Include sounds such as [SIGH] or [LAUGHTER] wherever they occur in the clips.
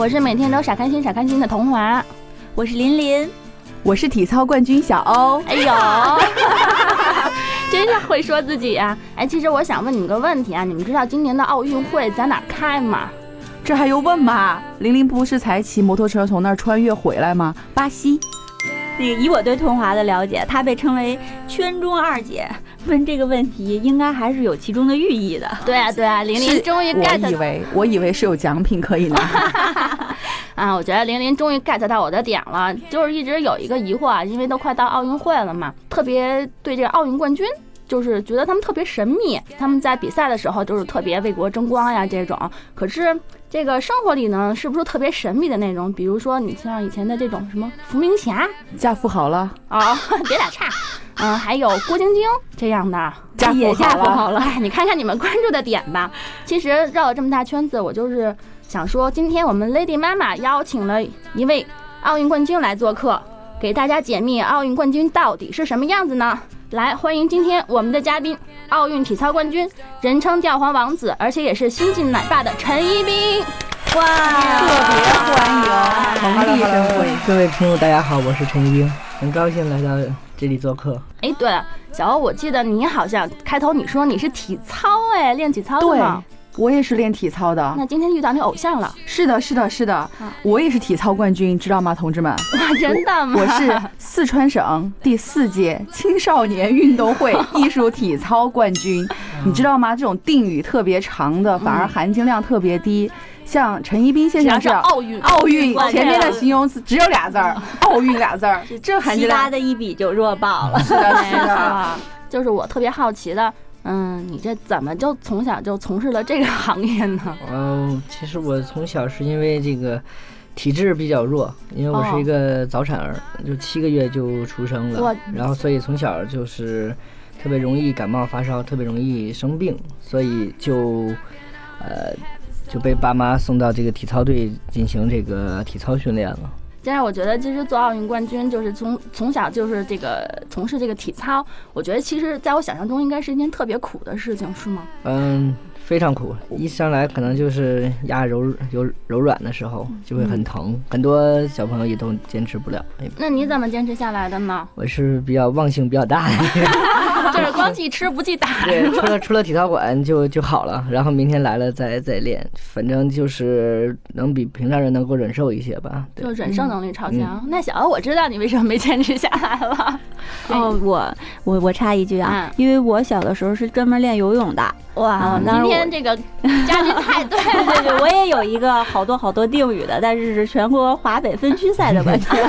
我是每天都傻开心傻开心的童华，我是琳琳，我是体操冠军小欧。哎呦，[LAUGHS] 真是会说自己呀、哎，其实我想问你们个问题啊，你们知道今年的奥运会在哪儿开吗？这还用问吗？玲玲不是才骑摩托车从那儿穿越回来吗？巴西。那个以我对童华的了解，她被称为圈中二姐。问这个问题，应该还是有其中的寓意的。对啊对啊，玲玲终于我 get 以为我以为是有奖品可以拿。[LAUGHS] 啊，我觉得玲玲终于 get 到我的点了，就是一直有一个疑惑啊，因为都快到奥运会了嘛，特别对这个奥运冠军。就是觉得他们特别神秘，他们在比赛的时候就是特别为国争光呀这种。可是这个生活里呢，是不是特别神秘的那种？比如说你像以前的这种什么伏明霞嫁富好了，啊、[LAUGHS] 别打岔，嗯，还有郭晶晶这样的，[LAUGHS] 嫁也富好了。嫁不好了。哎，你看看你们关注的点吧。其实绕了这么大圈子，我就是想说，今天我们 Lady 妈妈邀请了一位奥运冠军来做客，给大家解密奥运冠军到底是什么样子呢？来，欢迎今天我们的嘉宾，奥运体操冠军，人称吊环王子，而且也是新晋奶爸的陈一冰。哇，特别欢迎，蓬荜生辉。各位听众，大家好，我是陈一冰，很高兴来到这里做客。哎，对了，小欧，我记得你好像开头你说你是体操，哎，练体操的对吗？，我也是练体操的。那今天遇到你偶像了，是的，是的，是的，我也是体操冠军，知道吗，同志们？哇，真的吗？我是四川省第四届青少年运动会 [LAUGHS] 艺术体操冠军，你知道吗？这种定语特别长的，反而含金量特别低。像陈一冰先生是生这样，奥运，奥运冠前面的形容词只有俩字儿，[LAUGHS] 奥运俩字儿，这含其他的一比就弱爆了。是的，是的。[LAUGHS] 就是我特别好奇的，嗯，你这怎么就从小就从事了这个行业呢？[LAUGHS] 嗯，其实我从小是因为这个体质比较弱，因为我是一个早产儿，就七个月就出生了，然后所以从小就是特别容易感冒发烧，特别容易生病，所以就呃就被爸妈送到这个体操队进行这个体操训练了。但是我觉得，其实做奥运冠军，就是从从小就是这个从事这个体操，我觉得其实在我想象中应该是一件特别苦的事情，是吗？嗯，非常苦，一上来可能就是压柔柔柔软的时候就会很疼，很多小朋友也都坚持不了。哎那你怎么坚持下来的呢？我是比较忘性比较大 [LAUGHS] 就是光记吃不记打，[LAUGHS] 对，出了出了体操馆就就好了，然后明天来了再再练，反正就是能比平常人能够忍受一些吧。对就，忍受能力超强。那小欧，我知道你为什么没坚持下来了。哦，我我我插一句啊，因为我小的时候是专门练游泳的。哇今天这个嘉宾太 [LAUGHS] 对对对对，我也有一个好多好多定语的，但是是全国华北分区赛的冠军。[LAUGHS]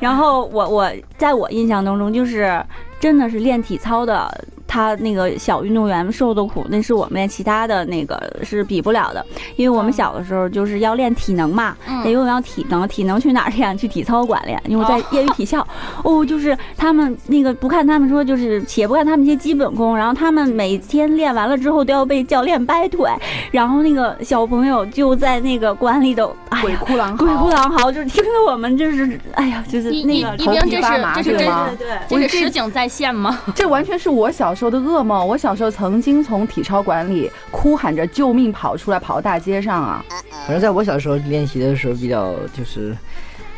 然后我我在我印象当中，就是真的是练体操的，他那个小运动员受的苦，那是我们练其他的那个是比不了的。因为我们小的时候就是要练体能嘛，嗯练游泳要体能，体能去哪儿练？去体操馆练。因为在哦业余体校，[LAUGHS] 哦，就是他们那个不看他们说，就是且不看他们一些基本功，然后他们每天练完了之后都要被教练掰腿，然后那个小朋友就在那个馆里头，哎鬼。哭狼嚎，鬼哭狼嚎，就是听得我们就是，哎呀，就是那个头皮这发麻是这是吗对对这是实景再现吗？[LAUGHS] 这完全是我小时候的噩梦。我小时候曾经从体操馆里哭喊着救命跑出来，跑到大街上啊！反正在我小时候练习的时候比较就是。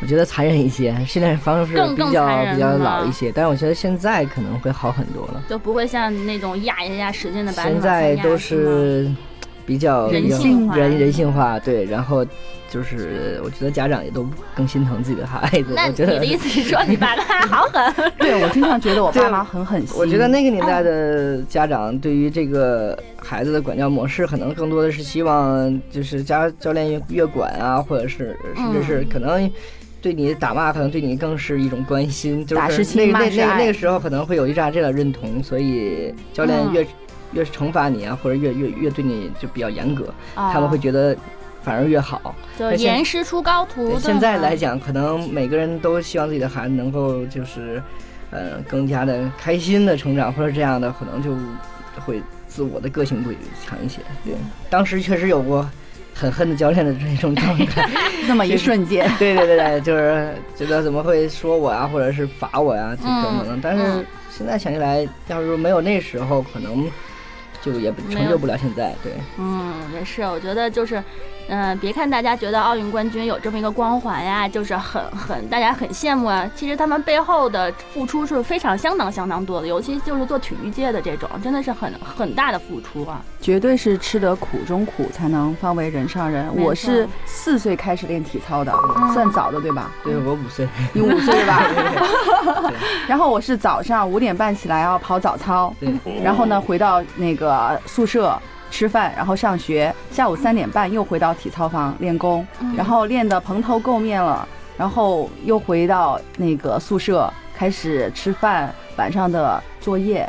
我觉得残忍一些，训练方式比较比较老一些，但是我觉得现在可能会好很多了。就不会像那种压一压使劲的把现在都是比较人性化人人性化，对，然后就是我觉得家长也都更心疼自己的孩子。那你我觉得的意思是说你爸 [LAUGHS] 妈好狠？对我经常觉得我爸对妈很狠心。我觉得那个年代的家长对于这个孩子的管教模式，可能更多的是希望就是家教练越越管啊，或者是甚至是可能。对你打骂可能对你更是一种关心，就是打是亲那那那那个时候可能会有一这样这样的认同，所以教练嗯越、是惩罚你啊，或者越越越对你就比较严格，啊他们会觉得反而越好。就严师出高徒。对对现在来讲，可能每个人都希望自己的孩子能够就是，呃，更加的开心的成长，或者这样的，可能就会自我的个性会强一些。对，当时确实有过很恨的教练的这种状态。[LAUGHS] 那么一瞬间，对对对对，就是觉得怎么会说我啊，或者是罚我呀、这等等的。但是嗯现在想起来，要是没有那时候，可能就也不成就不了现在。对。嗯，也是，我觉得就是，嗯、别看大家觉得奥运冠军有这么一个光环呀，就是很很大家很羡慕啊，其实他们背后的付出是非常相当相当多的，尤其就是做体育界的这种，真的是很很大的付出啊。绝对是吃得苦中苦，才能方为人上人。我是四岁开始练体操的，算早的对吧？对我五岁，你五岁吧？[LAUGHS] 对然后我是早上五点半起来要跑早操，对，然后呢回到那个宿舍吃饭，然后上学，下午三点半又回到体操房练功，然后练得蓬头垢面了，然后又回到那个宿舍开始吃饭，晚上的作业，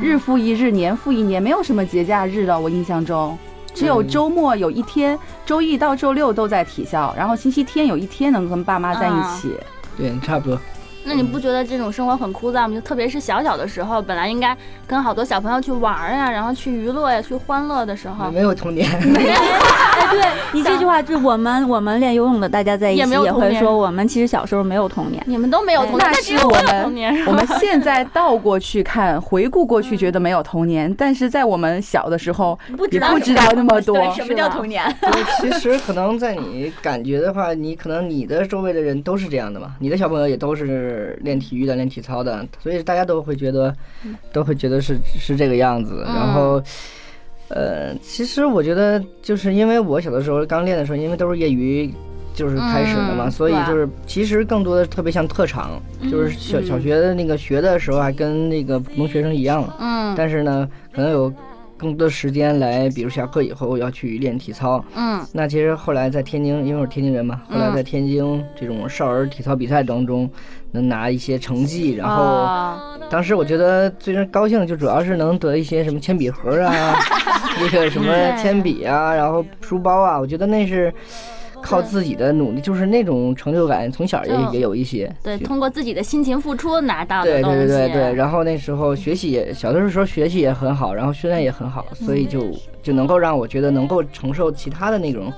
日复一日，年复一年，没有什么节假日了，我印象中。只有嗯周末有一天，周一到周六都在体校，然后星期天有一天能跟爸妈在一起。对，差不多。那你不觉得这种生活很枯燥吗？就特别是小小的时候，本来应该跟好多小朋友去玩儿呀，然后去娱乐呀，去欢乐的时候，没有童年。哎，对你这句话，就是我们我们练游泳的大家在一也起也会说，我们其实小时候没有童年。你们都没有童年，那是我们我们现在倒过去看，回顾过去，觉得没有童年，但是在我们小的时候，不也不知道那么多。什么叫童年？对，其实可能在你感觉的话，你可能你的周围的人都是这样的嘛，你的小朋友也都是练体育的、练体操的，所以大家都会觉得，都会觉得是是这个样子。嗯然后，呃，其实我觉得就是因为我小的时候刚练的时候，因为都是业余。就是开始的嘛，嗯所以就是其实更多的特别像特长，就是小嗯小学的那个学的时候还跟那个普通学生一样，嗯但是呢，可能有更多时间来，比如下课以后要去练体操，嗯。那其实后来在天津，因为我是天津人嘛，后来在天津这种少儿体操比赛当中，能拿一些成绩，然后哦当时我觉得最高兴就主要是能得一些什么铅笔盒啊，[LAUGHS] 那个什么铅笔啊，然后书包啊，我觉得那是靠自己的努力，就是那种成就感，从小也也有一些。对，通过自己的辛勤付出拿到的对东西，对对对对，然后那时候学习也小的时候学习也很好，然后训练也很好，所以就就能够让我觉得能够承受其他的那种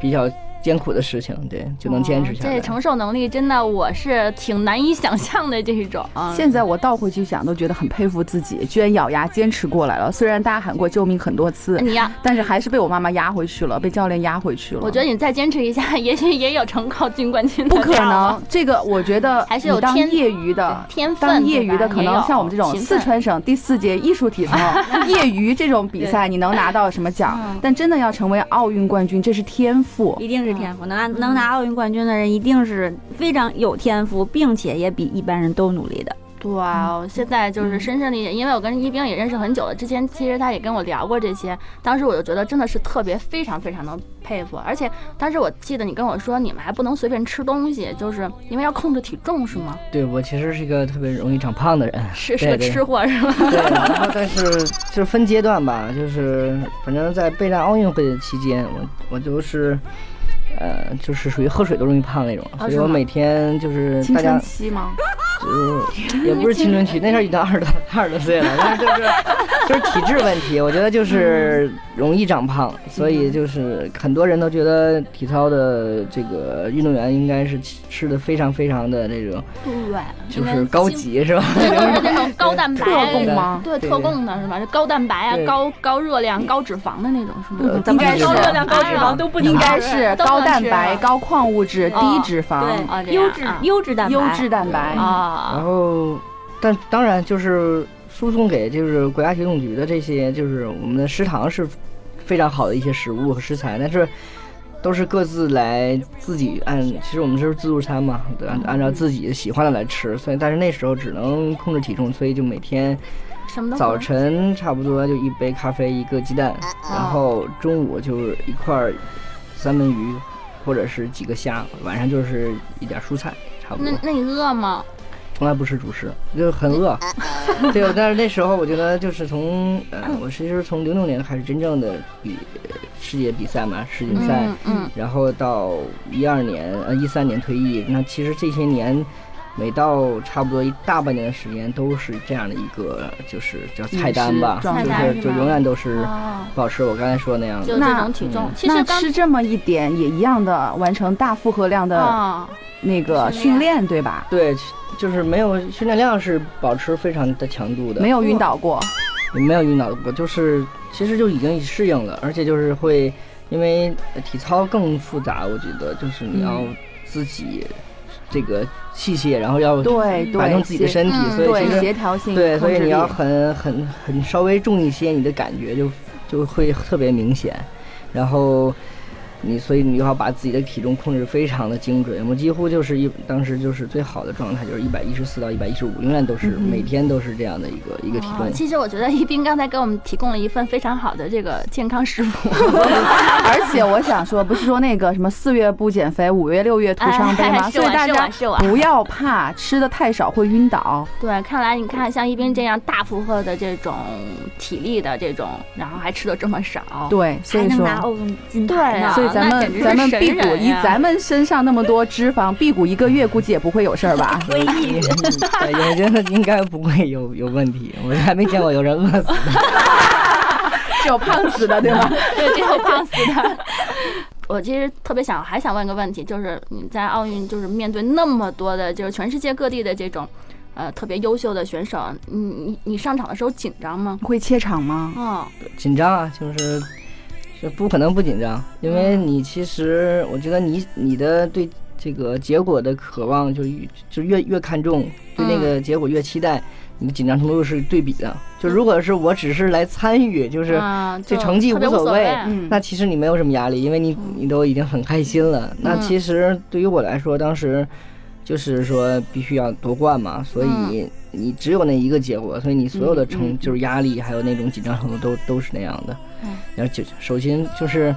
比较艰苦的事情，对，就能坚持下来。哦这承受能力真的我是挺难以想象的这种。现在我倒回去想，都觉得很佩服自己，居然咬牙坚持过来了。虽然大家喊过救命很多次，你呀，但是还是被我妈妈压回去了，被教练压回去了。我觉得你再坚持一下，[LAUGHS] 也许也有成考军冠军的不可能，这个我觉得 [LAUGHS] 还是有天业余的。天分，当业余的可能像我们这种四，川省第四届艺术体操 [LAUGHS] 业余这种比赛，你能拿到什么奖嗯？但真的要成为奥运冠军，这是天赋。一定是天赋，能拿能拿奥运冠军的人，一定是非常有天赋，并且也比一般人都努力的。对啊，我现在就是深深理解，因为我跟一冰也认识很久了，之前其实他也跟我聊过这些，当时我就觉得真的是特别非常非常的佩服，而且当时我记得你跟我说你们还不能随便吃东西，就是因为要控制体重是吗？对我其实是一个特别容易长胖的人，[LAUGHS] 是是个吃货是吗？对，[LAUGHS] 然后但是就是分阶段吧，就是反正在备战奥运会的期间，我我就是。呃，就是属于喝水都容易胖那种，所以我每天就是青大家春期吗？就是也不是青春期，那时候已经二十多二十多岁了，但是就是就是体质问题，我觉得就是容易长胖，所以就是很多人都觉得体操的这个运动员应该是吃吃的非常非常的那种，对，就是高级是吧？对，[LAUGHS] 都是那种高蛋白特供吗对，特供的是吧？这高蛋白啊，高高热量、高脂肪的那种是吗？呃怎么应该是高热量、高脂肪都不应该是高蛋白、高矿物质、哦低脂肪、优质优质蛋白，优质蛋白。啊然，后，但当然就是输送给就是国家体总局的这些，就是我们的食堂是非常好的一些食物和食材，但是都是各自来自己按，其实我们这是自助餐嘛，对按按照自己喜欢的来吃，所以但是那时候只能控制体重，所以就每天什么都不早晨差不多就一杯咖啡一个鸡蛋，然后中午就是一块儿三文鱼或者是几个虾，晚上就是一点蔬菜，差不多。那。那你饿吗？从来不吃主食，就很饿。[LAUGHS] 对，但是那时候我觉得就是从呃，我其实从零六年开始真正的比世界比赛嘛，世锦赛，嗯嗯然后到一二年呃一三年退役，那其实这些年。每到差不多一大半年的时间，都是这样的一个，就是叫菜单吧，状态就是就永远都是哦。保持我刚才说那样的。就这那种体重。其实刚吃这么一点也一样的完成大负荷量的啊，那个训训练，对吧？对，就是没有训练量是保持非常的强度的，没有晕倒过。没有晕倒过，就是其实就已经适应了，而且就是会，因为体操更复杂，我觉得就是你要自己这个器械，然后要对对摆动自己的身体，所以其实协调性，对，所以你要很很很稍微重一些，你的感觉就就会特别明显，然后。你所以你就要把自己的体重控制非常的精准，我几乎就是一当时就是最好的状态就是一百一十四到一百一十五，永远都是、嗯每天都是这样的一个一个体重。哦其实我觉得一斌刚才给我们提供了一份非常好的这个健康食谱，[LAUGHS] 而且我想说，不是说那个什么四月不减肥，五月六月徒伤悲吗？哎所以大家不要怕吃的太少会晕倒。对，看来你看像一斌这样大负荷的这种体力的这种，然后还吃的这么少，对，所以说。还能拿奥运金对牌呢啊。所以咱们咱们辟谷一，咱们身上那么多脂肪，辟谷一个月估计也不会有事儿吧？回 [LAUGHS] 忆对，我觉得应该不会有有问题，我还没见过有人饿死的。[LAUGHS] 只有胖死的，对吧？[LAUGHS] 对，这有胖死的。我其实特别想，还想问个问题，就是你在奥运，就是面对那么多的，就是全世界各地的这种，呃，特别优秀的选手，你你你上场的时候紧张吗？会怯场吗？哦，紧张啊，就是是不可能不紧张，因为你其实我觉得你你的对这个结果的渴望就越就越越看重，对那个结果越期待，你的紧张程度是对比的。就如果是我只是来参与，就是这成绩无无所谓嗯那其实你没有什么压力，因为你你都已经很开心了。那其实对于我来说，当时就是说必须要夺冠嘛，所以你只有那一个结果，所以你所有的嗯成嗯就是压力还有那种紧张程度都都是那样的嗯。然后就首先就是，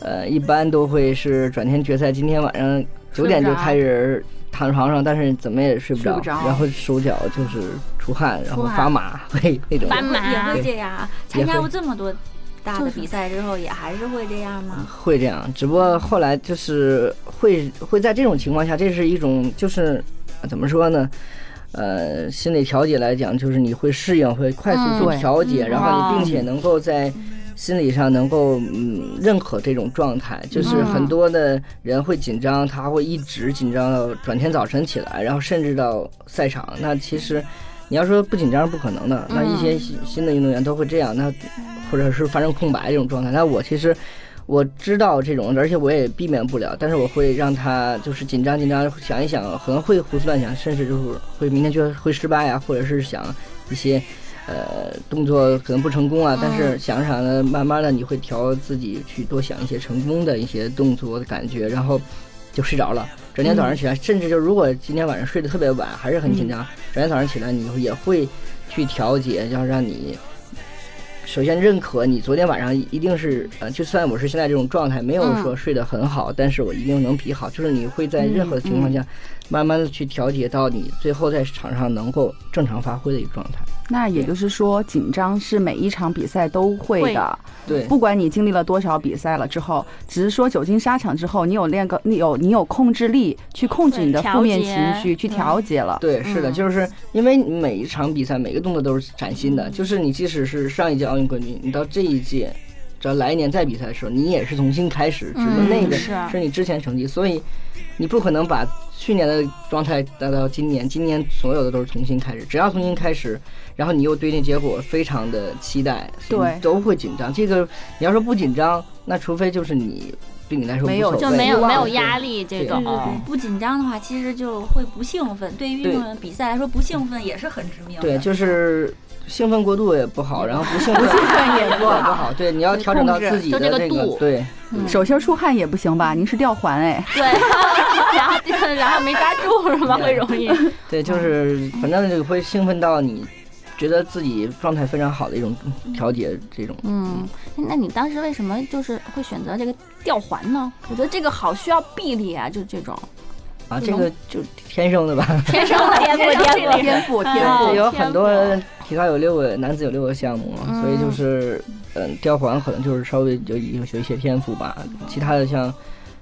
呃，一般都会是转天决赛，今天晚上九点就开始躺床上，但是怎么也睡不着，不着然后手脚就是出汗，然后发麻，会那种。发麻也会这样啊。参加过这么多大就是的比赛之后，也还是会这样吗？会这样，只不过后来就是会会在这种情况下，这是一种就是呃怎么说呢？呃，心理调节来讲，就是你会适应，会快速嗯去调节，嗯然后你并哦且能够在心理上能够嗯认可这种状态。就是嗯很多的人会紧张，他会一直紧张到转天早晨起来，然后甚至到赛场。那其实你要说不紧张是不可能的。那一些新新的运动员都会这样，那或者是发生空白这种状态。那我其实。我知道这种，而且我也避免不了，但是我会让他就是紧张紧张，想一想，可能会胡思乱想，甚至就是会明天就会失败啊，或者是想一些呃动作可能不成功啊，但是想着想呢，慢慢的你会调自己去多想一些成功的一些动作的感觉，然后就睡着了。转天早上起来，甚至就如果今天晚上睡得特别晚，还是很紧张，整天早上起来你也会去调节，要让你。首先认可你昨天晚上一定是呃，就算我是现在这种状态，没有说睡得很好，但是我一定能比好。就是你会在任何情况下，慢慢的去调节到你最后在场上能够正常发挥的一个状态。那也就是说，紧张是每一场比赛都会的。对，不管你经历了多少比赛了之后，只是说久经沙场之后，你有练个，你有你有控制力去控制你的负面情绪，去调节了。对，是的，嗯就是因为每一场比赛每个动作都是崭新的，就是你即使是上一届奥运冠军，你到这一届，只要来年再比赛的时候，你也是重新开始，只不过嗯那个是是你之前成绩，所以你不可能把去年的状态带到今年，今年所有的都是重新开始，只要重新开始，然后你又对那结果非常的期待，所以对都会紧张。这个你要说不紧张，那除非就是你对你来说没有就没有没有压力这对种不紧张的话，其实就会不兴奋。对于运动员比赛来说，不兴奋也是很致命的。对，就是兴奋过度也不好，然后不兴奋兴奋也不不好好。对，你要调整到自己的就这个这个度对嗯手心出汗也不行吧？您是吊环哎，对，[LAUGHS] 然后 [LAUGHS] 然后没抓住是吧？会容易。对，就是反正就会兴奋到你觉得自己状态非常好的一种调节，这种嗯，那你当时为什么就是会选择这个吊环呢？我觉得这个好需要臂力啊，就这种。啊，这个就天生的吧。[LAUGHS] 天生的天赋天生的天赋天哦赋，有很多赋体操有六个，男子有六个项目，嗯。所以就是，嗯，吊环可能就是稍微有有有一些天赋吧，其他的像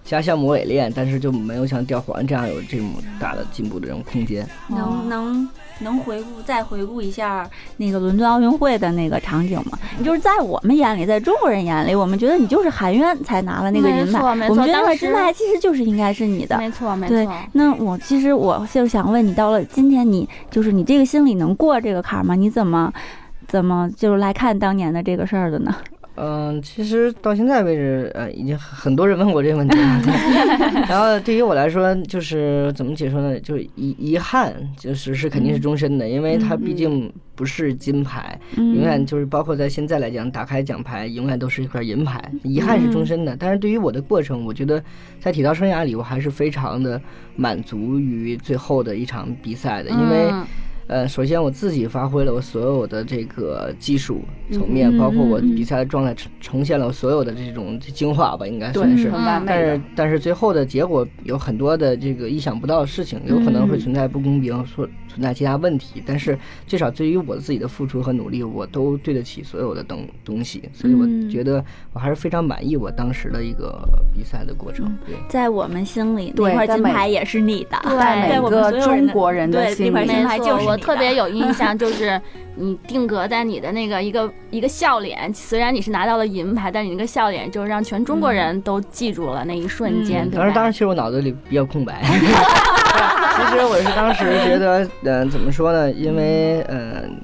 其他项目我也练，但是就没有像吊环这样有这么大的进步的这种空间。能能能回顾再回顾一下那个伦敦奥运会的那个场景吗？你就是在我们眼里，在中国人眼里，我们觉得你就是含冤才拿了那个银牌，没错没错我们觉得金牌其实就是应该是你的。没错没对错。那我其实我就想问你，到了今天你，就是你这个心里能过这个坎儿吗？你怎么怎么就是来看当年的这个事儿的呢？嗯，其实到现在为止，呃，已经很很多人问过这个问题了。[LAUGHS] 然后对于我来说，就是怎么解说呢？就遗遗憾，就是是肯定是终身的，因为它毕竟不是金牌，嗯永远就是包括在现在来讲，打开奖牌永远都是一块银牌，遗憾是终身的。但是对于我的过程，我觉得在体操生涯里，我还是非常的满足于最后的一场比赛的，因为。嗯呃，首先我自己发挥了我所有的这个技术层面，嗯包括我比赛的状态呈呈现了我所有的这种精华吧，应该算是。但是。但是最后的结果有很多的这个意想不到的事情，有可能会存在不公平，说存在其他问题。但是至少对于我自己的付出和努力，我都对得起所有的东东西，所以我嗯觉得我还是非常满意我当时的一个比赛的过程。对。在我们心里，对那块金牌也是你的，对在每个中国人的对心里那块金牌没错，就是你的我特别有印象，就是你定格在你的那个一个一个笑脸，虽然你是拿到了银牌，但你那个笑脸就让全中国人都记住了那一瞬间？当时，当时其实我脑子里比较空白。[LAUGHS] 其实我是当时觉得，嗯、怎么说呢？因为，嗯、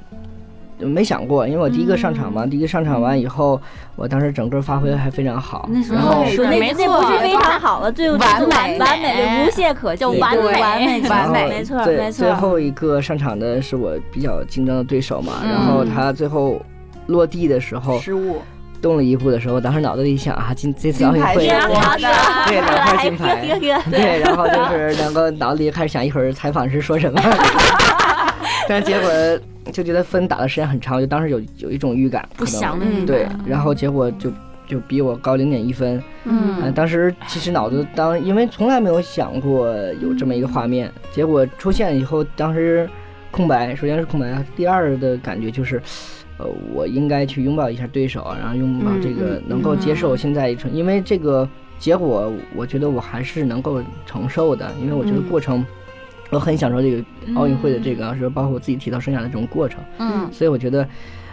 没想过，因为我第一个上场嘛，第一个上场完以后，我当时整个发挥还非常好。那，时然后候说那没那不是错非常好了，最后完美完美，无懈可击，就完美完美，完美 [LAUGHS] 没错最没错。最后一个上场的是我比较竞争的对手嘛，嗯。然后他最后落地的时候失误，动了一步的时候，我当时脑子里想啊，今这次奥运会 [LAUGHS] 对两块金 [LAUGHS] 牌。对，然后就是两个脑子里开始想一会儿采访是说什么，但是结果就觉得分打的时间很长，我就当时有有一种预感，不祥的预感对，然后结果就就比我高零点一分，嗯，嗯，当时其实脑子当因为从来没有想过有这么一个画面，结果出现以后，当时空白，首先是空白，第二的感觉就是。呃，我应该去拥抱一下对手，然后拥抱这个能够接受现在一成，因为这个结果，我觉得我还是能够承受的，因为我觉得嗯过程，我很享受这个奥运会的这个，是包括我自己体操生涯的这种过程，嗯。所以我觉得，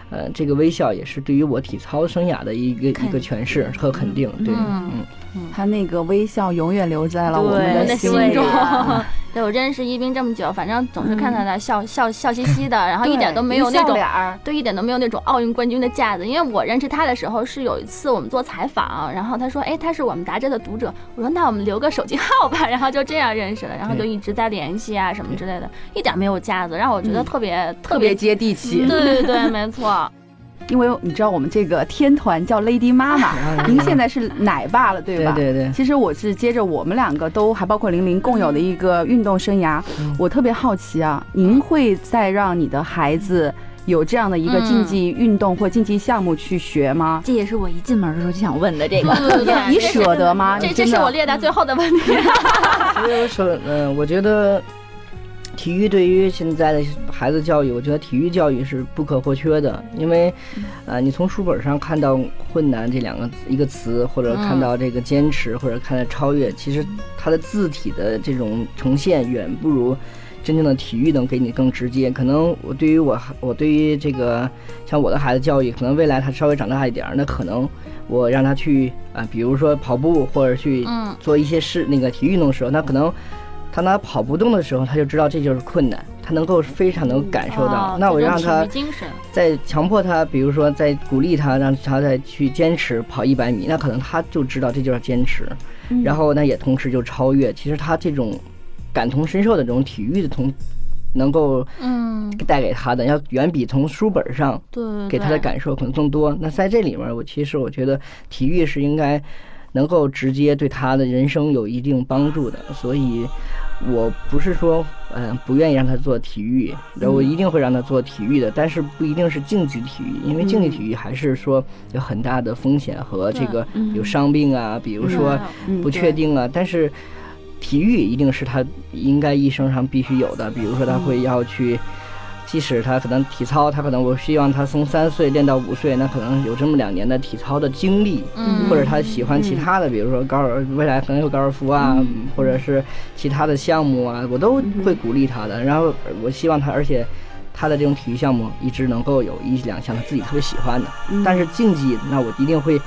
呃，这个微笑也是对于我体操生涯的一个一个诠释和肯定，对，嗯。嗯。他那个微笑永远留在了我们的心心中。里。[LAUGHS] 对我认识一冰这么久，反正总是看他的笑笑笑嘻嘻的，然后一点都没有那种对，一点都没有那种奥运冠军的架子。因为我认识他的时候是有一次我们做采访，然后他说，哎，他是我们杂志的读者。我说那我们留个手机号吧，然后就这样认识了，然后就一直在联系啊什么之类的，一点没有架子，让我觉得特别、嗯特别接地气。对对对，没错。因为你知道我们这个天团叫 Lady 妈妈，[LAUGHS] 您现在是奶爸了，对吧？对对对其实我是接着我们两个都还包括玲玲共有的一个运动生涯，嗯我特别好奇啊，您会再让你的孩子有这样的一个竞技运动或竞技项目去学吗？这也是我一进门的时候就想问的这个。对对对，你舍得吗？[LAUGHS] 这这是我列在最后的问题。[LAUGHS] 其实我说，嗯、我觉得体育对于现在的孩子教育，我觉得体育教育是不可或缺的，因为，呃，你从书本上看到困难这两个一个词，或者看到这个坚持，或者看到超越，其实它的字体的这种呈现远不如。真正的体育能给你更直接，可能我对于我我对于这个像我的孩子教育，可能未来他稍微长大一点儿，那可能我让他去啊、比如说跑步或者去嗯做一些事那个体育运动的时候，那可能他拿跑不动的时候，他就知道这就是困难，他能够非常能感受到。哦那我让他育精神，再强迫他，比如说在鼓励他，让他再去坚持跑一百米，那可能他就知道这就是坚持，然后呢也同时就超越。其实他这种感同身受的这种体育的同，能够嗯，带给他的，要远比从书本上对对给他的感受可能更多。那在这里面，我其实我觉得体育是应该能够直接对他的人生有一定帮助的，所以我不是说嗯、呃不愿意让他做体育，我一定会让他做体育的，但是不一定是竞技体育，因为竞技体育还是说有很大的风险和这个有伤病啊，比如说嗯不确定啊，但是。体育一定是他应该一生上必须有的，比如说他会要去。即使他可能体操，他可能我希望他从三岁练到五岁，那可能有这么两年的体操的经历，嗯或者他喜欢其他的，比如说高尔，未来可能有高尔夫啊，或者是其他的项目啊，我都会鼓励他的。然后我希望他，而且他的这种体育项目一直能够有一两项他自己特别喜欢的。但是竞技，那我一定会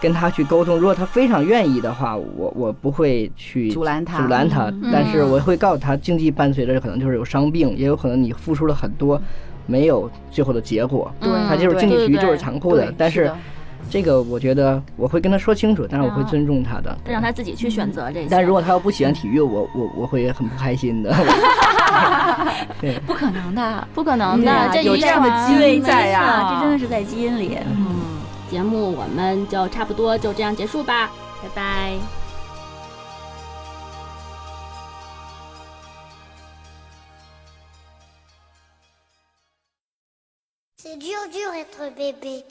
跟他去沟通。如果他非常愿意的话，我我不会去阻拦他阻拦他嗯，但是我会告诉他，竞技伴随着可能就是有伤病，也有可能你付出了很多，没有最后的结果。对他就是竞技体育就是残酷的，但是这个我觉得我会跟他说清楚，但是我会尊重他的。让他自己去选择这些。但如果他要不喜欢体育，我我我会很不开心的。[LAUGHS] 对，不可能的，不可能的，这有这样的传基因在呀这真的是在基因里。嗯，节目我们就差不多就这样结束吧，拜拜。C'est dur, dur être bébé.